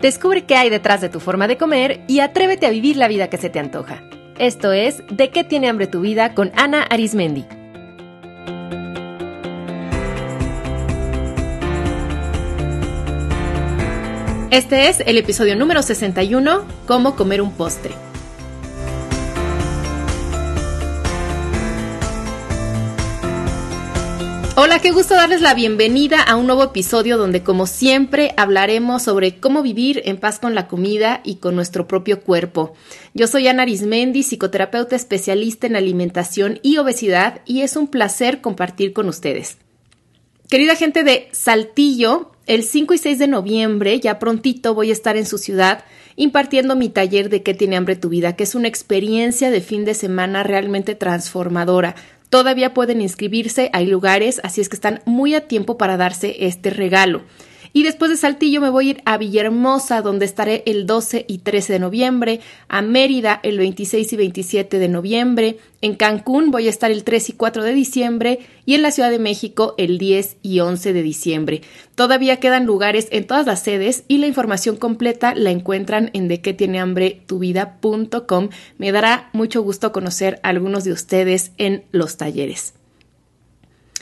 Descubre qué hay detrás de tu forma de comer y atrévete a vivir la vida que se te antoja. Esto es De qué tiene hambre tu vida con Ana Arismendi. Este es el episodio número 61, Cómo comer un postre. Hola, qué gusto darles la bienvenida a un nuevo episodio donde como siempre hablaremos sobre cómo vivir en paz con la comida y con nuestro propio cuerpo. Yo soy Ana Arismendi, psicoterapeuta especialista en alimentación y obesidad y es un placer compartir con ustedes. Querida gente de Saltillo, el 5 y 6 de noviembre, ya prontito voy a estar en su ciudad impartiendo mi taller de qué tiene hambre tu vida, que es una experiencia de fin de semana realmente transformadora Todavía pueden inscribirse, hay lugares, así es que están muy a tiempo para darse este regalo. Y después de Saltillo me voy a ir a Villahermosa, donde estaré el 12 y 13 de noviembre, a Mérida el 26 y 27 de noviembre, en Cancún voy a estar el 3 y 4 de diciembre y en la Ciudad de México el 10 y 11 de diciembre. Todavía quedan lugares en todas las sedes y la información completa la encuentran en de qué tiene hambre tu vida.com. Me dará mucho gusto conocer a algunos de ustedes en los talleres.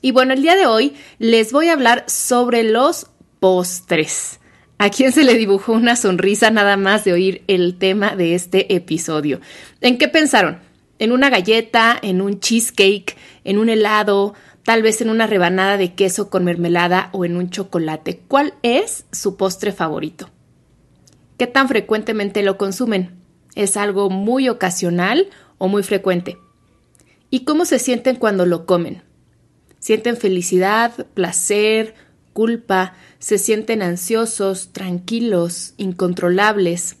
Y bueno, el día de hoy les voy a hablar sobre los postres. ¿A quién se le dibujó una sonrisa nada más de oír el tema de este episodio? ¿En qué pensaron? ¿En una galleta, en un cheesecake, en un helado, tal vez en una rebanada de queso con mermelada o en un chocolate? ¿Cuál es su postre favorito? ¿Qué tan frecuentemente lo consumen? ¿Es algo muy ocasional o muy frecuente? ¿Y cómo se sienten cuando lo comen? ¿Sienten felicidad, placer, culpa, se sienten ansiosos, tranquilos, incontrolables.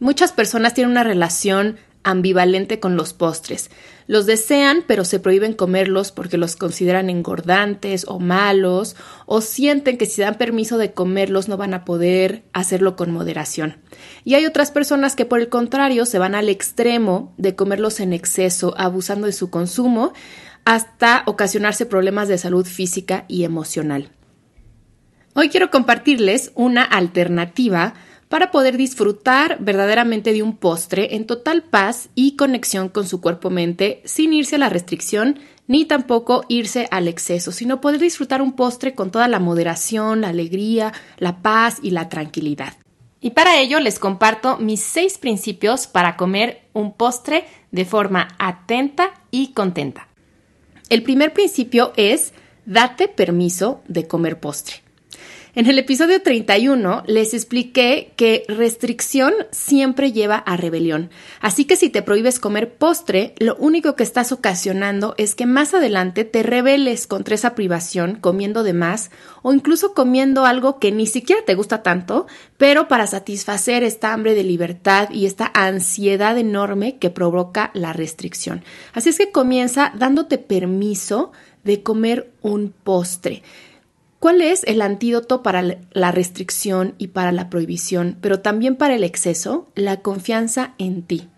Muchas personas tienen una relación ambivalente con los postres. Los desean, pero se prohíben comerlos porque los consideran engordantes o malos, o sienten que si dan permiso de comerlos no van a poder hacerlo con moderación. Y hay otras personas que por el contrario se van al extremo de comerlos en exceso, abusando de su consumo, hasta ocasionarse problemas de salud física y emocional. Hoy quiero compartirles una alternativa para poder disfrutar verdaderamente de un postre en total paz y conexión con su cuerpo-mente sin irse a la restricción ni tampoco irse al exceso, sino poder disfrutar un postre con toda la moderación, la alegría, la paz y la tranquilidad. Y para ello les comparto mis seis principios para comer un postre de forma atenta y contenta. El primer principio es date permiso de comer postre. En el episodio 31 les expliqué que restricción siempre lleva a rebelión. Así que si te prohíbes comer postre, lo único que estás ocasionando es que más adelante te rebeles contra esa privación comiendo de más o incluso comiendo algo que ni siquiera te gusta tanto, pero para satisfacer esta hambre de libertad y esta ansiedad enorme que provoca la restricción. Así es que comienza dándote permiso de comer un postre. ¿Cuál es el antídoto para la restricción y para la prohibición, pero también para el exceso? La confianza en ti.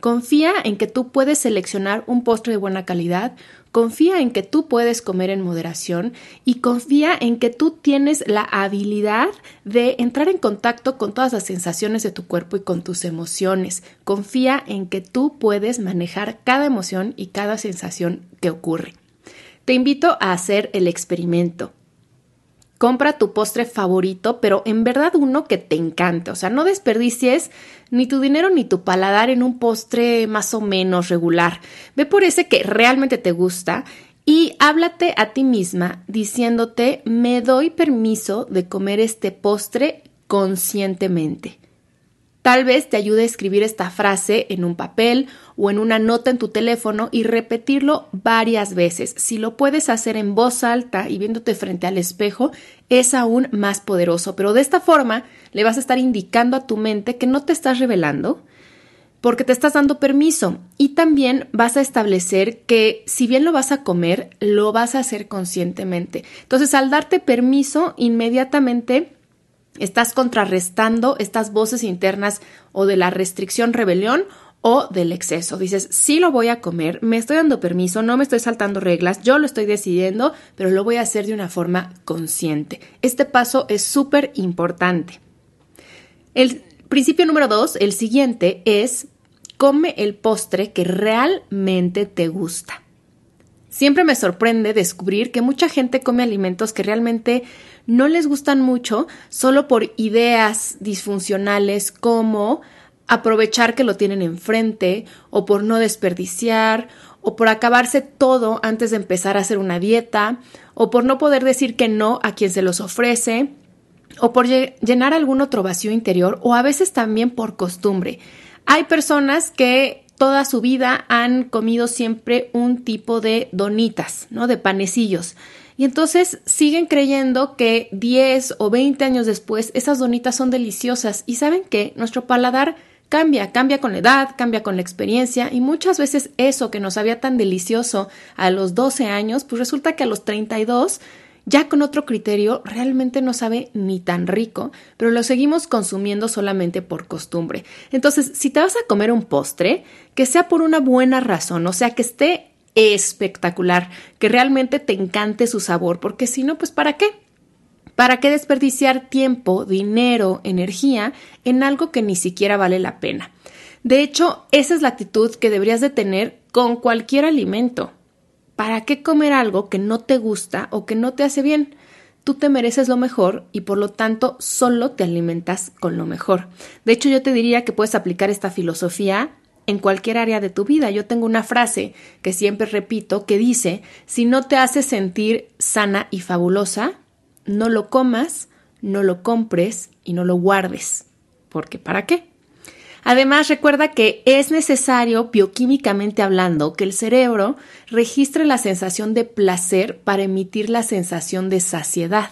Confía en que tú puedes seleccionar un postre de buena calidad, confía en que tú puedes comer en moderación y confía en que tú tienes la habilidad de entrar en contacto con todas las sensaciones de tu cuerpo y con tus emociones. Confía en que tú puedes manejar cada emoción y cada sensación que ocurre. Te invito a hacer el experimento. Compra tu postre favorito, pero en verdad uno que te encante. O sea, no desperdicies ni tu dinero ni tu paladar en un postre más o menos regular. Ve por ese que realmente te gusta y háblate a ti misma diciéndote me doy permiso de comer este postre conscientemente. Tal vez te ayude a escribir esta frase en un papel o en una nota en tu teléfono y repetirlo varias veces. Si lo puedes hacer en voz alta y viéndote frente al espejo, es aún más poderoso. Pero de esta forma le vas a estar indicando a tu mente que no te estás revelando, porque te estás dando permiso y también vas a establecer que si bien lo vas a comer, lo vas a hacer conscientemente. Entonces, al darte permiso, inmediatamente Estás contrarrestando estas voces internas o de la restricción rebelión o del exceso. Dices, sí lo voy a comer, me estoy dando permiso, no me estoy saltando reglas, yo lo estoy decidiendo, pero lo voy a hacer de una forma consciente. Este paso es súper importante. El principio número dos, el siguiente, es come el postre que realmente te gusta. Siempre me sorprende descubrir que mucha gente come alimentos que realmente no les gustan mucho solo por ideas disfuncionales como aprovechar que lo tienen enfrente o por no desperdiciar o por acabarse todo antes de empezar a hacer una dieta o por no poder decir que no a quien se los ofrece o por llenar algún otro vacío interior o a veces también por costumbre. Hay personas que toda su vida han comido siempre un tipo de donitas, ¿no? De panecillos. Y entonces siguen creyendo que 10 o 20 años después esas donitas son deliciosas. Y saben que nuestro paladar cambia, cambia con la edad, cambia con la experiencia y muchas veces eso que nos había tan delicioso a los 12 años, pues resulta que a los 32 ya con otro criterio realmente no sabe ni tan rico, pero lo seguimos consumiendo solamente por costumbre. Entonces, si te vas a comer un postre, que sea por una buena razón, o sea, que esté espectacular, que realmente te encante su sabor, porque si no, pues ¿para qué? ¿Para qué desperdiciar tiempo, dinero, energía en algo que ni siquiera vale la pena? De hecho, esa es la actitud que deberías de tener con cualquier alimento. ¿Para qué comer algo que no te gusta o que no te hace bien? Tú te mereces lo mejor y por lo tanto solo te alimentas con lo mejor. De hecho, yo te diría que puedes aplicar esta filosofía en cualquier área de tu vida. Yo tengo una frase que siempre repito que dice, si no te hace sentir sana y fabulosa, no lo comas, no lo compres y no lo guardes. Porque ¿para qué? Además, recuerda que es necesario, bioquímicamente hablando, que el cerebro registre la sensación de placer para emitir la sensación de saciedad.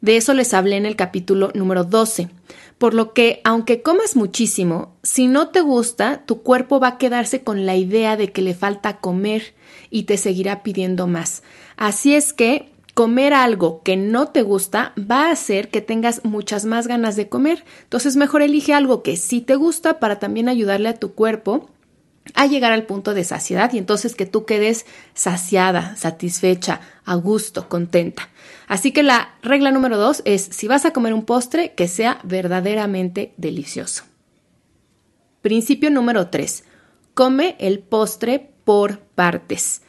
De eso les hablé en el capítulo número 12. Por lo que, aunque comas muchísimo, si no te gusta, tu cuerpo va a quedarse con la idea de que le falta comer y te seguirá pidiendo más. Así es que comer algo que no te gusta va a hacer que tengas muchas más ganas de comer. Entonces mejor elige algo que sí te gusta para también ayudarle a tu cuerpo a llegar al punto de saciedad y entonces que tú quedes saciada, satisfecha, a gusto, contenta. Así que la regla número dos es si vas a comer un postre que sea verdaderamente delicioso. Principio número tres. Come el postre por partes.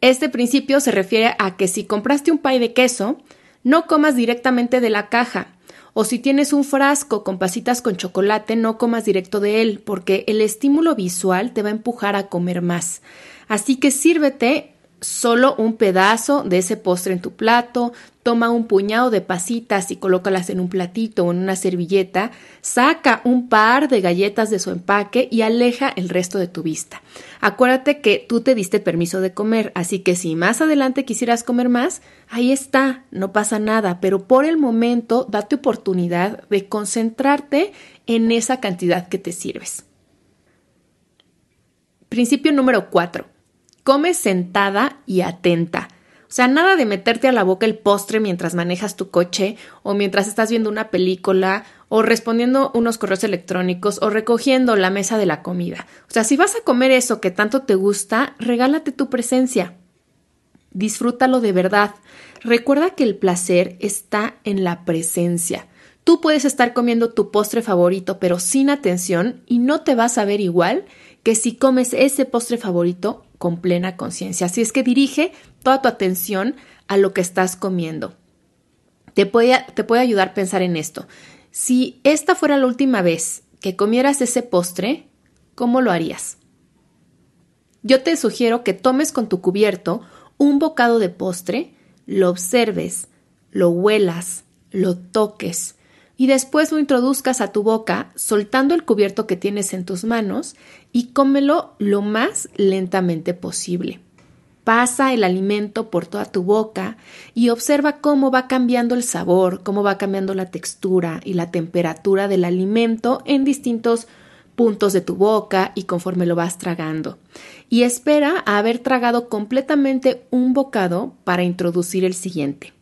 Este principio se refiere a que si compraste un pay de queso, no comas directamente de la caja, o si tienes un frasco con pasitas con chocolate, no comas directo de él, porque el estímulo visual te va a empujar a comer más. Así que sírvete solo un pedazo de ese postre en tu plato, toma un puñado de pasitas y colócalas en un platito o en una servilleta, saca un par de galletas de su empaque y aleja el resto de tu vista. Acuérdate que tú te diste permiso de comer, así que si más adelante quisieras comer más, ahí está, no pasa nada, pero por el momento date oportunidad de concentrarte en esa cantidad que te sirves. Principio número 4 Come sentada y atenta. O sea, nada de meterte a la boca el postre mientras manejas tu coche o mientras estás viendo una película o respondiendo unos correos electrónicos o recogiendo la mesa de la comida. O sea, si vas a comer eso que tanto te gusta, regálate tu presencia. Disfrútalo de verdad. Recuerda que el placer está en la presencia. Tú puedes estar comiendo tu postre favorito pero sin atención y no te vas a ver igual que si comes ese postre favorito con plena conciencia. Así es que dirige toda tu atención a lo que estás comiendo. Te puede, te puede ayudar a pensar en esto. Si esta fuera la última vez que comieras ese postre, ¿cómo lo harías? Yo te sugiero que tomes con tu cubierto un bocado de postre, lo observes, lo huelas, lo toques y después lo introduzcas a tu boca soltando el cubierto que tienes en tus manos y cómelo lo más lentamente posible. Pasa el alimento por toda tu boca y observa cómo va cambiando el sabor, cómo va cambiando la textura y la temperatura del alimento en distintos puntos de tu boca y conforme lo vas tragando. Y espera a haber tragado completamente un bocado para introducir el siguiente.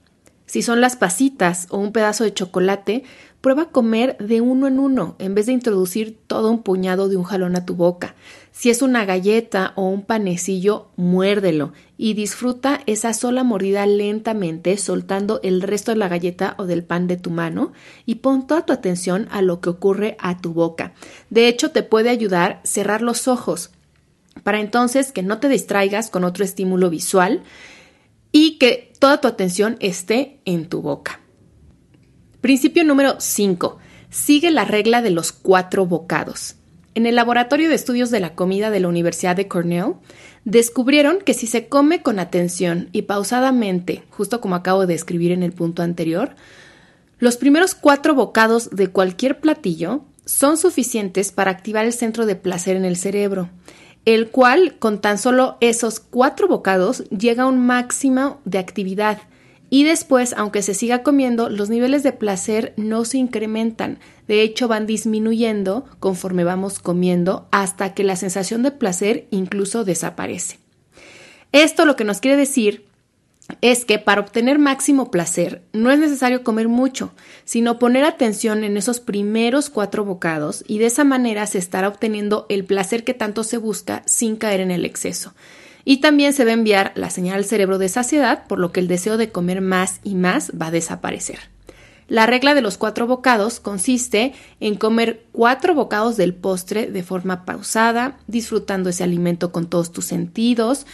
Si son las pasitas o un pedazo de chocolate, prueba comer de uno en uno en vez de introducir todo un puñado de un jalón a tu boca. Si es una galleta o un panecillo, muérdelo y disfruta esa sola mordida lentamente, soltando el resto de la galleta o del pan de tu mano y pon toda tu atención a lo que ocurre a tu boca. De hecho, te puede ayudar cerrar los ojos para entonces que no te distraigas con otro estímulo visual y que toda tu atención esté en tu boca. Principio número 5. Sigue la regla de los cuatro bocados. En el Laboratorio de Estudios de la Comida de la Universidad de Cornell, descubrieron que si se come con atención y pausadamente, justo como acabo de escribir en el punto anterior, los primeros cuatro bocados de cualquier platillo son suficientes para activar el centro de placer en el cerebro, el cual con tan solo esos cuatro bocados llega a un máximo de actividad y después, aunque se siga comiendo, los niveles de placer no se incrementan. De hecho, van disminuyendo conforme vamos comiendo hasta que la sensación de placer incluso desaparece. Esto lo que nos quiere decir es que para obtener máximo placer no es necesario comer mucho, sino poner atención en esos primeros cuatro bocados y de esa manera se estará obteniendo el placer que tanto se busca sin caer en el exceso. Y también se va a enviar la señal al cerebro de saciedad, por lo que el deseo de comer más y más va a desaparecer. La regla de los cuatro bocados consiste en comer cuatro bocados del postre de forma pausada, disfrutando ese alimento con todos tus sentidos,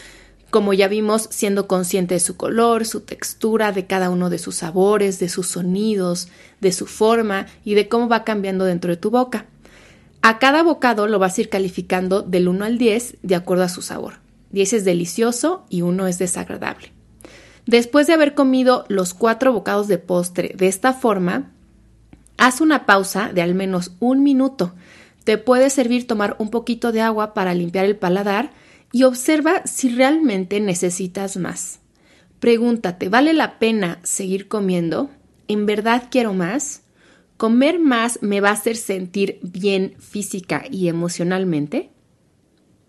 como ya vimos, siendo consciente de su color, su textura, de cada uno de sus sabores, de sus sonidos, de su forma y de cómo va cambiando dentro de tu boca. A cada bocado lo vas a ir calificando del 1 al 10 de acuerdo a su sabor. 10 es delicioso y 1 es desagradable. Después de haber comido los cuatro bocados de postre de esta forma, haz una pausa de al menos un minuto. Te puede servir tomar un poquito de agua para limpiar el paladar y observa si realmente necesitas más. Pregúntate, ¿vale la pena seguir comiendo? ¿En verdad quiero más? ¿Comer más me va a hacer sentir bien física y emocionalmente?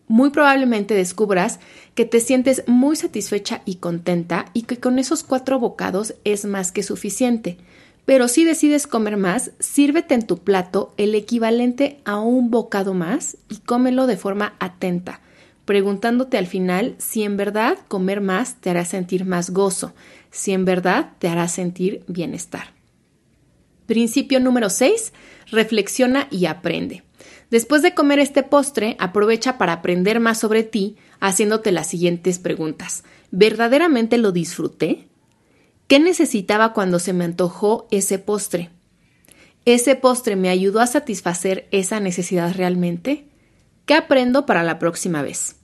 muy probablemente descubras que te sientes muy satisfecha y contenta y que con esos cuatro bocados es más que suficiente. Pero si decides comer más, sírvete en tu plato el equivalente a un bocado más y cómelo de forma atenta, preguntándote al final si en verdad comer más te hará sentir más gozo, si en verdad te hará sentir bienestar. Principio número 6. Reflexiona y aprende. Después de comer este postre, aprovecha para aprender más sobre ti haciéndote las siguientes preguntas. ¿Verdaderamente lo disfruté? ¿Qué necesitaba cuando se me antojó ese postre? ¿Ese postre me ayudó a satisfacer esa necesidad realmente? ¿Qué aprendo para la próxima vez?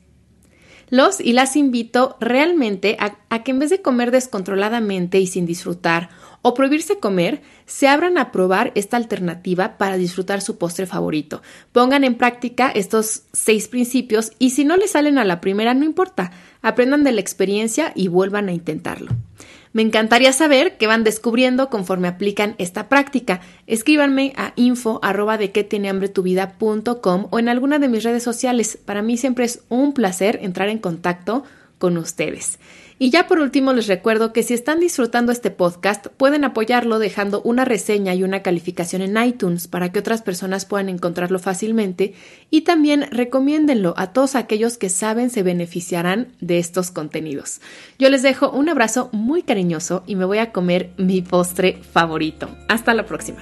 Los y las invito realmente a, que en vez de comer descontroladamente y sin disfrutar o prohibirse comer, se abran a probar esta alternativa para disfrutar su postre favorito. Pongan en práctica estos seis principios y si no les salen a la primera, no importa, aprendan de la experiencia y vuelvan a intentarlo. Me encantaría saber qué van descubriendo conforme aplican esta práctica. Escríbanme a info arroba de que tiene hambre tu vida o en alguna de mis redes sociales. Para mí siempre es un placer entrar en contacto con ustedes. Y ya por último les recuerdo que si están disfrutando este podcast pueden apoyarlo dejando una reseña y una calificación en iTunes para que otras personas puedan encontrarlo fácilmente y también recomiéndenlo a todos aquellos que saben se beneficiarán de estos contenidos. Yo les dejo un abrazo muy cariñoso y me voy a comer mi postre favorito. Hasta la próxima.